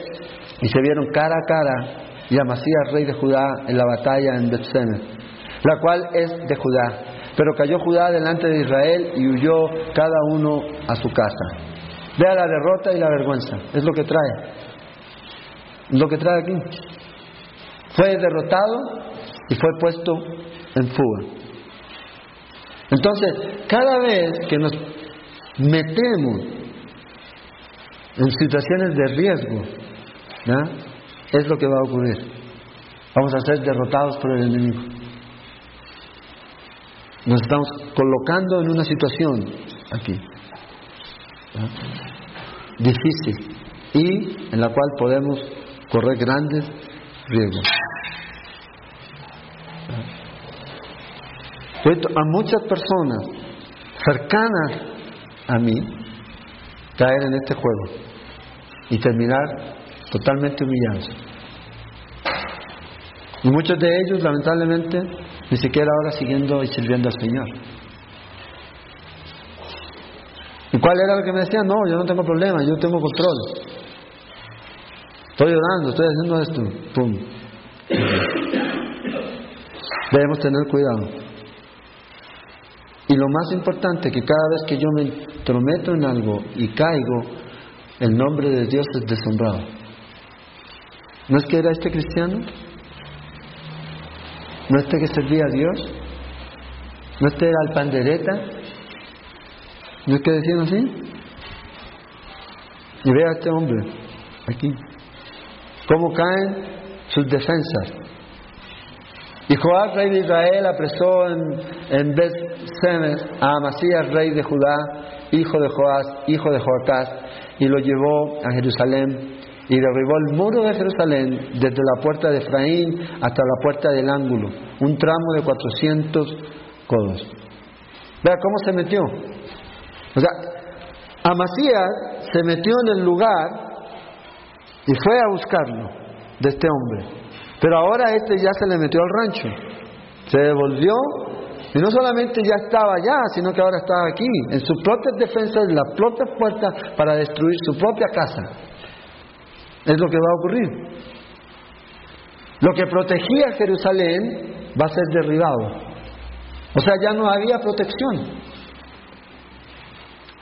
y se vieron cara a cara, y Amasías, rey de Judá, en la batalla en Bethsemes, la cual es de Judá. Pero cayó Judá delante de Israel y huyó cada uno a su casa. Vea la derrota y la vergüenza. Es lo que trae. Lo que trae aquí. Fue derrotado y fue puesto en fuga. Entonces, cada vez que nos metemos en situaciones de riesgo, es lo que va a ocurrir. Vamos a ser derrotados por el enemigo. Nos estamos colocando en una situación aquí difícil y en la cual podemos correr grandes riesgos. A muchas personas cercanas a mí caer en este juego y terminar totalmente humillados. Y muchos de ellos, lamentablemente, ni siquiera ahora siguiendo y sirviendo al Señor. ¿Y cuál era lo que me decían? No, yo no tengo problema, yo tengo control. Estoy orando, estoy haciendo esto. Pum. Debemos tener cuidado. Y lo más importante, que cada vez que yo me intrometo en algo y caigo, el nombre de Dios es deshonrado. ¿No es que era este cristiano? ¿No este que servía a Dios? ¿No este era el pandereta? ¿No es que decían así? Y vea a este hombre, aquí, cómo caen sus defensas. Y Joás, rey de Israel, apresó en, en Semes a Amasías, rey de Judá, hijo de Joás, hijo de Joacás, y lo llevó a Jerusalén y derribó el muro de Jerusalén desde la puerta de Efraín hasta la puerta del ángulo, un tramo de 400 codos. Vea cómo se metió. O sea, Amasías se metió en el lugar y fue a buscarlo de este hombre. Pero ahora este ya se le metió al rancho. Se devolvió y no solamente ya estaba allá, sino que ahora estaba aquí, en sus propias defensas, en las propias puertas para destruir su propia casa. Es lo que va a ocurrir. Lo que protegía Jerusalén va a ser derribado. O sea, ya no había protección.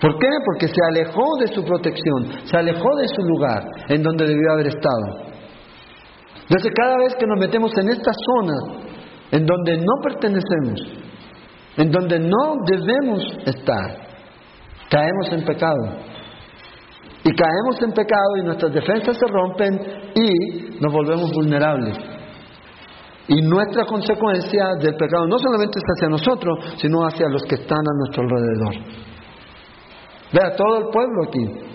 ¿Por qué? Porque se alejó de su protección, se alejó de su lugar en donde debió haber estado. Entonces cada vez que nos metemos en esta zona en donde no pertenecemos, en donde no debemos estar, caemos en pecado. Y caemos en pecado y nuestras defensas se rompen y nos volvemos vulnerables. Y nuestra consecuencia del pecado no solamente es hacia nosotros, sino hacia los que están a nuestro alrededor. Vea, todo el pueblo aquí.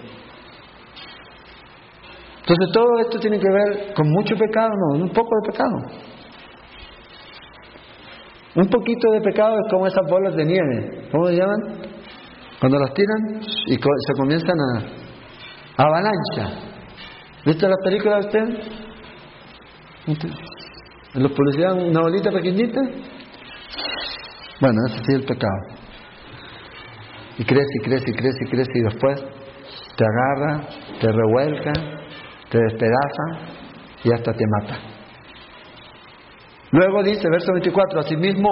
Entonces todo esto tiene que ver con mucho pecado, no, un poco de pecado. Un poquito de pecado es como esas bolas de nieve, ¿cómo se llaman? Cuando las tiran y se comienzan a avalancha. ¿Viste las películas de usted? ¿En los policías una bolita pequeñita? Bueno, ese sí es el pecado. Y crece y crece y crece y crece y después te agarra, te revuelca, te despedaza y hasta te mata. Luego dice, verso 24, asimismo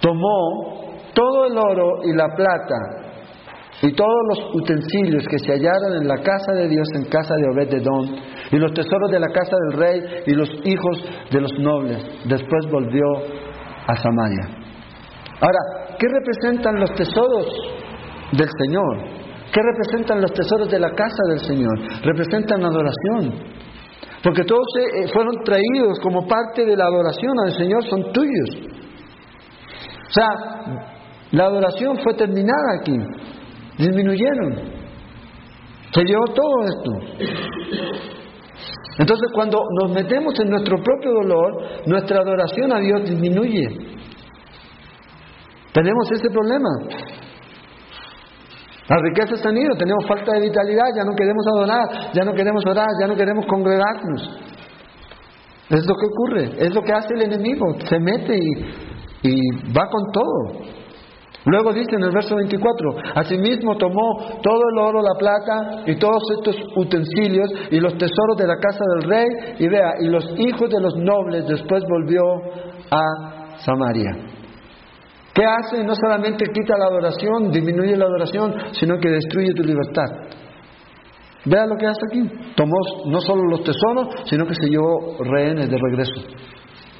tomó todo el oro y la plata y todos los utensilios que se hallaron en la casa de Dios, en casa de Obed Don y los tesoros de la casa del rey y los hijos de los nobles. Después volvió a Samaria. Ahora, ¿qué representan los tesoros del Señor? ¿Qué representan los tesoros de la casa del Señor? Representan adoración. Porque todos eh, fueron traídos como parte de la adoración al Señor, son tuyos. O sea, la adoración fue terminada aquí. Disminuyeron. Se llevó todo esto. Entonces cuando nos metemos en nuestro propio dolor, nuestra adoración a Dios disminuye. Tenemos ese problema. Las riquezas han ido, tenemos falta de vitalidad, ya no queremos adorar, ya no queremos orar, ya no queremos congregarnos. Es lo que ocurre, es lo que hace el enemigo, se mete y, y va con todo. Luego dice en el verso 24, asimismo tomó todo el oro, la plata y todos estos utensilios y los tesoros de la casa del rey y vea, y los hijos de los nobles después volvió a Samaria. ¿Qué hace? No solamente quita la adoración, disminuye la adoración, sino que destruye tu libertad. Vea lo que hace aquí. Tomó no solo los tesoros, sino que se llevó rehenes de regreso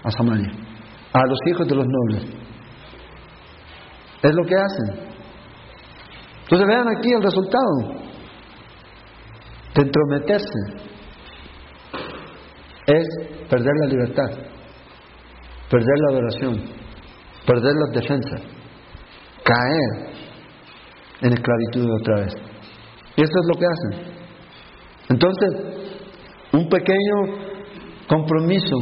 a Samaria, a los hijos de los nobles. Es lo que hacen. Entonces vean aquí el resultado de entrometerse. Es perder la libertad, perder la adoración perder las defensas, caer en esclavitud otra vez. Y eso es lo que hacen. Entonces, un pequeño compromiso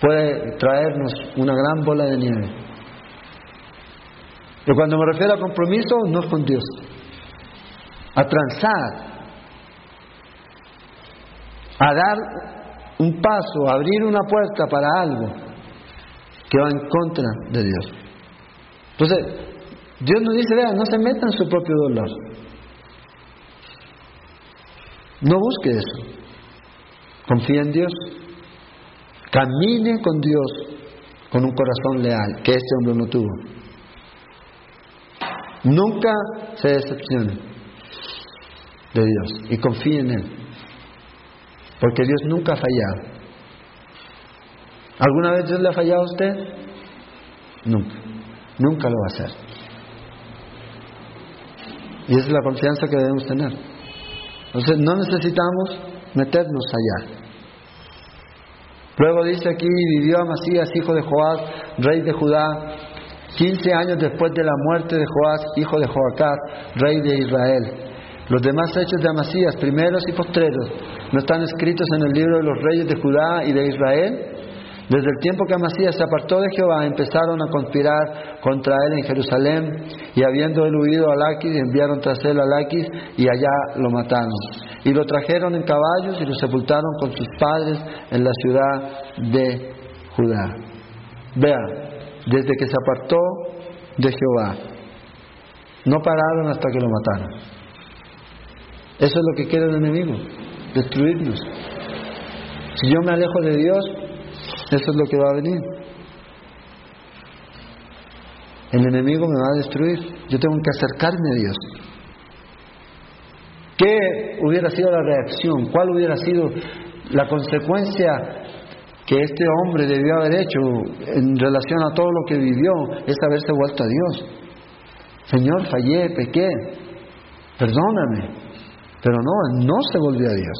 puede traernos una gran bola de nieve. Y cuando me refiero a compromiso, no es con Dios, a transar, a dar un paso, abrir una puerta para algo que va en contra de Dios. Entonces, Dios nos dice, vean, no se meta en su propio dolor. No busque eso. Confía en Dios. Camine con Dios con un corazón leal, que este hombre no tuvo. Nunca se decepcione de Dios y confíe en Él. Porque Dios nunca ha fallado. ¿Alguna vez Dios le ha fallado a usted? Nunca. Nunca lo va a hacer. Y esa es la confianza que debemos tener. Entonces no necesitamos meternos allá. Luego dice aquí, vivió Amasías, hijo de Joás, rey de Judá, 15 años después de la muerte de Joás, hijo de Joacás, rey de Israel. Los demás hechos de Amasías, primeros y postreros, no están escritos en el libro de los reyes de Judá y de Israel. Desde el tiempo que Amasías se apartó de Jehová, empezaron a conspirar contra él en Jerusalén, y habiendo él huido a Laquis, enviaron tras él a Laquis, y allá lo mataron. Y lo trajeron en caballos y lo sepultaron con sus padres en la ciudad de Judá. Vea, desde que se apartó de Jehová, no pararon hasta que lo mataron. Eso es lo que quiere el enemigo, destruirnos. Si yo me alejo de Dios, eso es lo que va a venir. El enemigo me va a destruir. Yo tengo que acercarme a Dios. ¿Qué hubiera sido la reacción? ¿Cuál hubiera sido la consecuencia que este hombre debió haber hecho en relación a todo lo que vivió? Es haberse vuelto a Dios. Señor, fallé, pequé, perdóname. Pero no, no se volvió a Dios.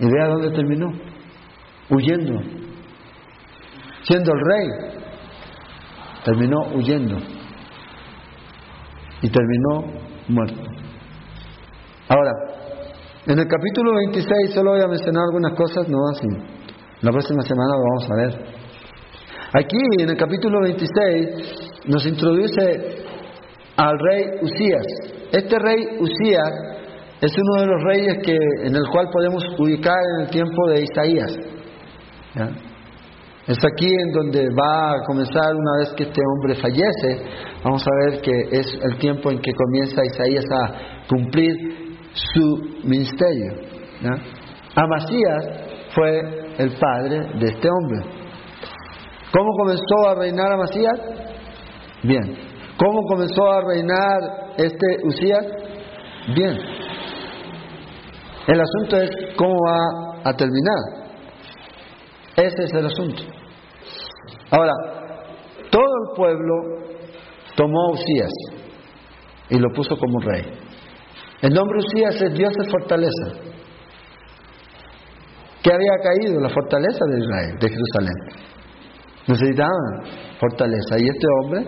¿Y vea dónde terminó? Huyendo. Siendo el rey, terminó huyendo. Y terminó muerto. Ahora, en el capítulo 26 solo voy a mencionar algunas cosas, no así. La próxima semana lo vamos a ver. Aquí en el capítulo 26 nos introduce al rey Usías. Este rey Usías es uno de los reyes que, en el cual podemos ubicar en el tiempo de Isaías. Es aquí en donde va a comenzar una vez que este hombre fallece. Vamos a ver que es el tiempo en que comienza Isaías a cumplir su ministerio. Amasías fue el padre de este hombre. ¿Cómo comenzó a reinar Amasías? Bien. ¿Cómo comenzó a reinar este Usías? Bien. El asunto es cómo va a terminar. Ese es el asunto. Ahora, todo el pueblo tomó a Usías y lo puso como rey. El nombre Usías es Dios es fortaleza. ¿Qué había caído? La fortaleza de Israel, de Jerusalén. Necesitaban fortaleza. Y este hombre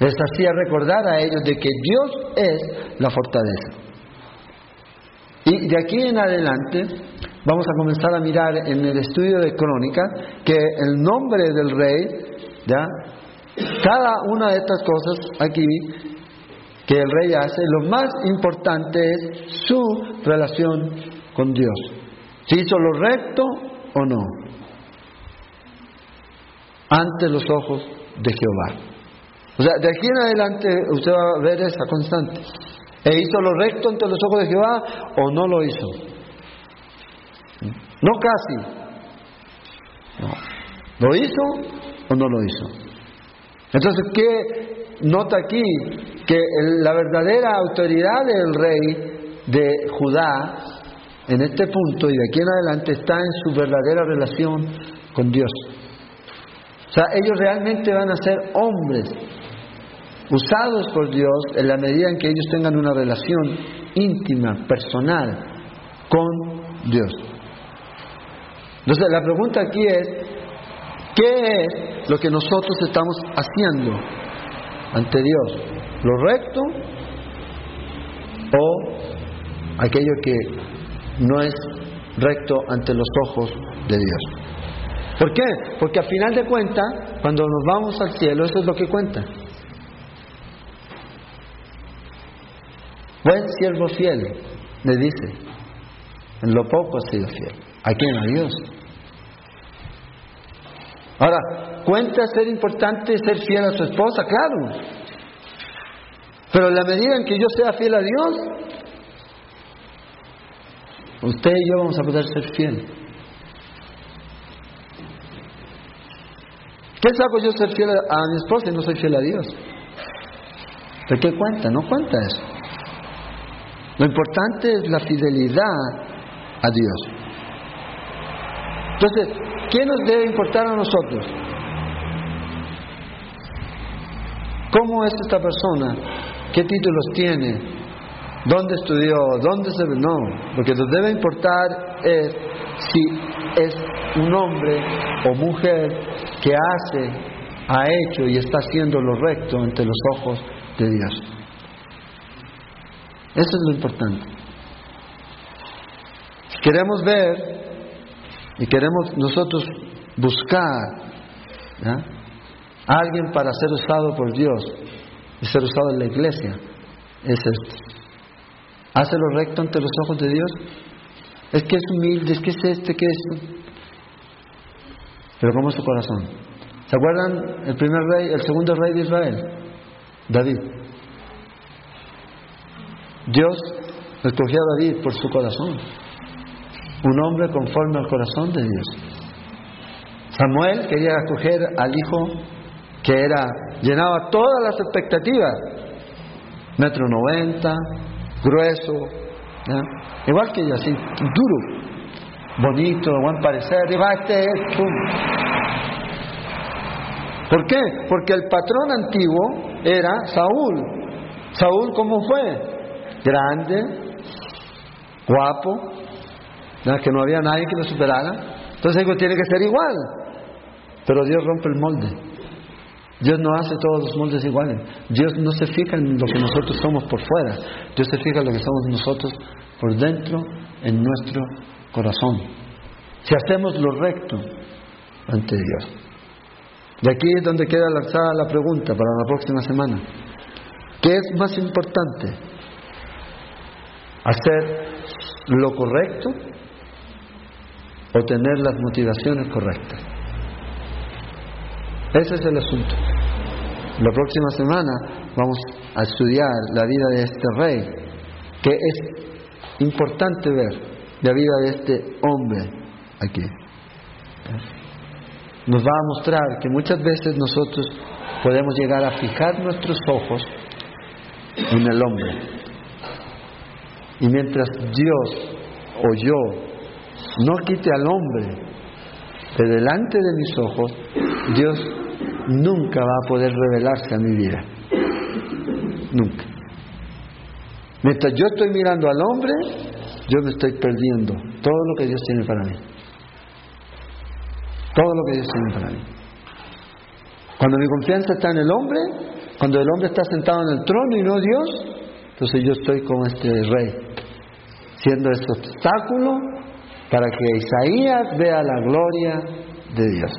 les hacía recordar a ellos de que Dios es la fortaleza. Y de aquí en adelante vamos a comenzar a mirar en el estudio de crónica que el nombre del rey, ¿ya? cada una de estas cosas aquí que el rey hace, lo más importante es su relación con Dios. Si hizo lo recto o no, ante los ojos de Jehová. O sea, de aquí en adelante usted va a ver esa constante. ¿E hizo lo recto ante los ojos de Jehová o no lo hizo? No casi. ¿Lo hizo o no lo hizo? Entonces, ¿qué nota aquí? Que la verdadera autoridad del rey de Judá en este punto y de aquí en adelante está en su verdadera relación con Dios. O sea, ellos realmente van a ser hombres usados por Dios en la medida en que ellos tengan una relación íntima, personal con Dios. Entonces la pregunta aquí es, ¿qué es lo que nosotros estamos haciendo ante Dios? ¿Lo recto o aquello que no es recto ante los ojos de Dios? ¿Por qué? Porque a final de cuentas, cuando nos vamos al cielo, eso es lo que cuenta. Buen siervo fiel, le dice, en lo poco has sido fiel. ¿A quién? A Dios. Ahora, ¿cuenta ser importante ser fiel a su esposa? Claro. Pero en la medida en que yo sea fiel a Dios, usted y yo vamos a poder ser fieles. ¿Qué saco yo ser fiel a mi esposa y no soy fiel a Dios? ¿De qué cuenta? No cuenta eso. Lo importante es la fidelidad a Dios. Entonces, ¿qué nos debe importar a nosotros? ¿Cómo es esta persona? ¿Qué títulos tiene? ¿Dónde estudió? ¿Dónde se.? No, lo que nos debe importar es si es un hombre o mujer que hace, ha hecho y está haciendo lo recto ante los ojos de Dios. Eso es lo importante. Si queremos ver y queremos nosotros buscar a alguien para ser usado por Dios y ser usado en la iglesia, es esto. ¿Hace lo recto ante los ojos de Dios? Es que es humilde, es que es este, que es... Pero ¿cómo es su corazón? ¿Se acuerdan el primer rey, el segundo rey de Israel? David. Dios escogió a David por su corazón un hombre conforme al corazón de Dios. Samuel quería escoger al hijo que era llenaba todas las expectativas, metro noventa, grueso, igual que ella, así duro, bonito, buen parecer, y va este pum. ¿Por qué? Porque el patrón antiguo era Saúl. Saúl, ¿cómo fue? Grande, guapo, que no había nadie que lo superara. Entonces digo, tiene que ser igual. Pero Dios rompe el molde. Dios no hace todos los moldes iguales. Dios no se fija en lo que nosotros somos por fuera. Dios se fija en lo que somos nosotros por dentro, en nuestro corazón. Si hacemos lo recto ante Dios. De aquí es donde queda lanzada la pregunta para la próxima semana. ¿Qué es más importante? ¿Hacer lo correcto o tener las motivaciones correctas. Ese es el asunto. La próxima semana vamos a estudiar la vida de este rey, que es importante ver la vida de este hombre aquí. Nos va a mostrar que muchas veces nosotros podemos llegar a fijar nuestros ojos en el hombre. Y mientras Dios o yo no quite al hombre de delante de mis ojos, Dios nunca va a poder revelarse a mi vida. Nunca. Mientras yo estoy mirando al hombre, yo me estoy perdiendo todo lo que Dios tiene para mí. Todo lo que Dios tiene para mí. Cuando mi confianza está en el hombre, cuando el hombre está sentado en el trono y no Dios, entonces yo estoy como este rey, siendo este obstáculo para que Isaías vea la gloria de Dios.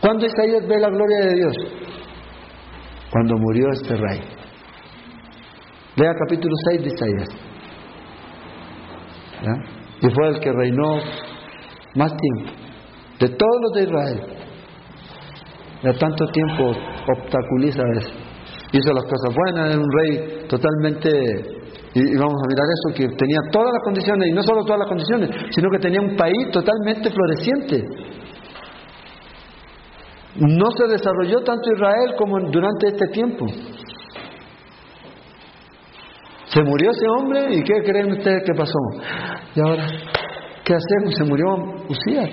¿Cuándo Isaías ve la gloria de Dios? Cuando murió este rey. Lea capítulo 6 de Isaías. Y fue el que reinó más tiempo de todos los de Israel. Ya tanto tiempo obstaculiza eso. Hizo las cosas buenas, era un rey totalmente y, vamos a mirar eso, que tenía todas las condiciones, y no solo todas las condiciones, sino que tenía un país totalmente floreciente. No se desarrolló tanto Israel como durante este tiempo. Se murió ese hombre y ¿qué creen ustedes que pasó? Y ahora, ¿qué hacemos? Se murió Usías.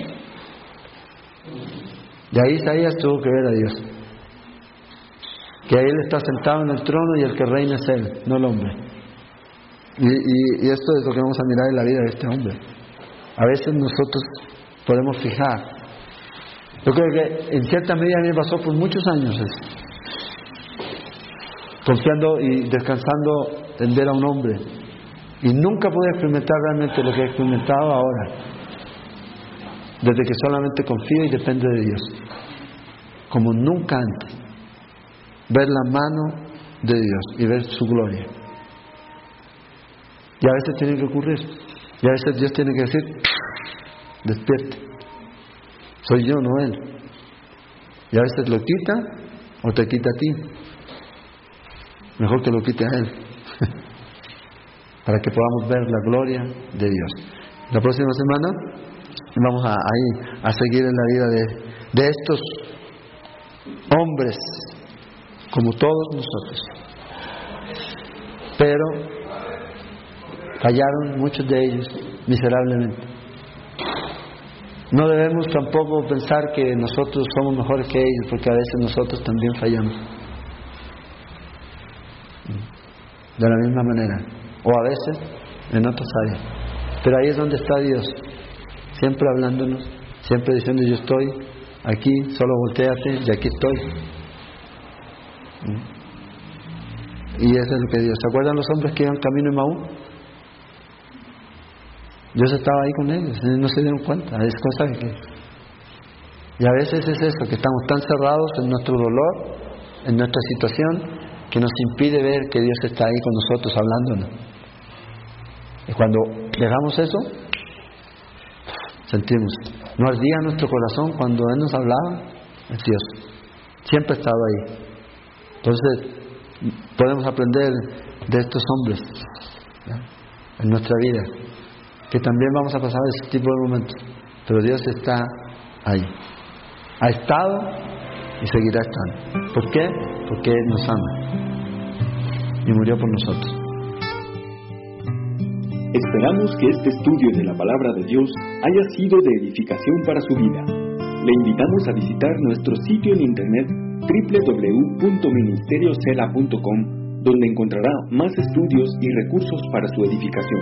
De ahí Isaías tuvo que ver a Dios. Que él está sentado en el trono y el que reina es él, no el hombre. Y, esto es lo que vamos a mirar en la vida de este hombre. A veces nosotros podemos fijar. Yo creo que en cierta medida a mí me pasó por muchos años eso. Confiando y descansando en ver a un hombre. Y nunca pude experimentar realmente lo que he experimentado ahora. Desde que solamente confío y depende de Dios. Como nunca antes. Ver la mano de Dios y ver su gloria. Y a veces tiene que ocurrir. Y a veces Dios tiene que decir, despierte. Soy yo, no Él. Y a veces lo quita o te quita a ti. Mejor que lo quite a Él. Para que podamos ver la gloria de Dios. La próxima semana vamos a, a seguir en la vida de, de estos hombres, como todos nosotros. Pero fallaron muchos de ellos miserablemente. No debemos tampoco pensar que nosotros somos mejores que ellos, porque a veces nosotros también fallamos. De la misma manera, o a veces en otras áreas. Pero ahí es donde está Dios, siempre hablándonos, siempre diciendo yo estoy aquí, solo volteate y aquí estoy. Y eso es lo que Dios. ¿Se acuerdan los hombres que iban camino en Maú? Dios estaba ahí con ellos, no se dieron cuenta, es cosa que... Y a veces es eso, que estamos tan cerrados en nuestro dolor, en nuestra situación, que nos impide ver que Dios está ahí con nosotros hablándonos. Y cuando dejamos eso, sentimos, no ardía nuestro corazón cuando Él nos hablaba, es Dios. Siempre ha estado ahí. Entonces, podemos aprender de estos hombres en nuestra vida, que también vamos a pasar ese tipo de momentos, pero Dios está ahí. Ha estado y seguirá estando. ¿Por qué? Porque Él nos ama y murió por nosotros. Esperamos que este estudio de la palabra de Dios haya sido de edificación para su vida. Le invitamos a visitar nuestro sitio en internet www.ministeriocela.com donde encontrará más estudios y recursos para su edificación.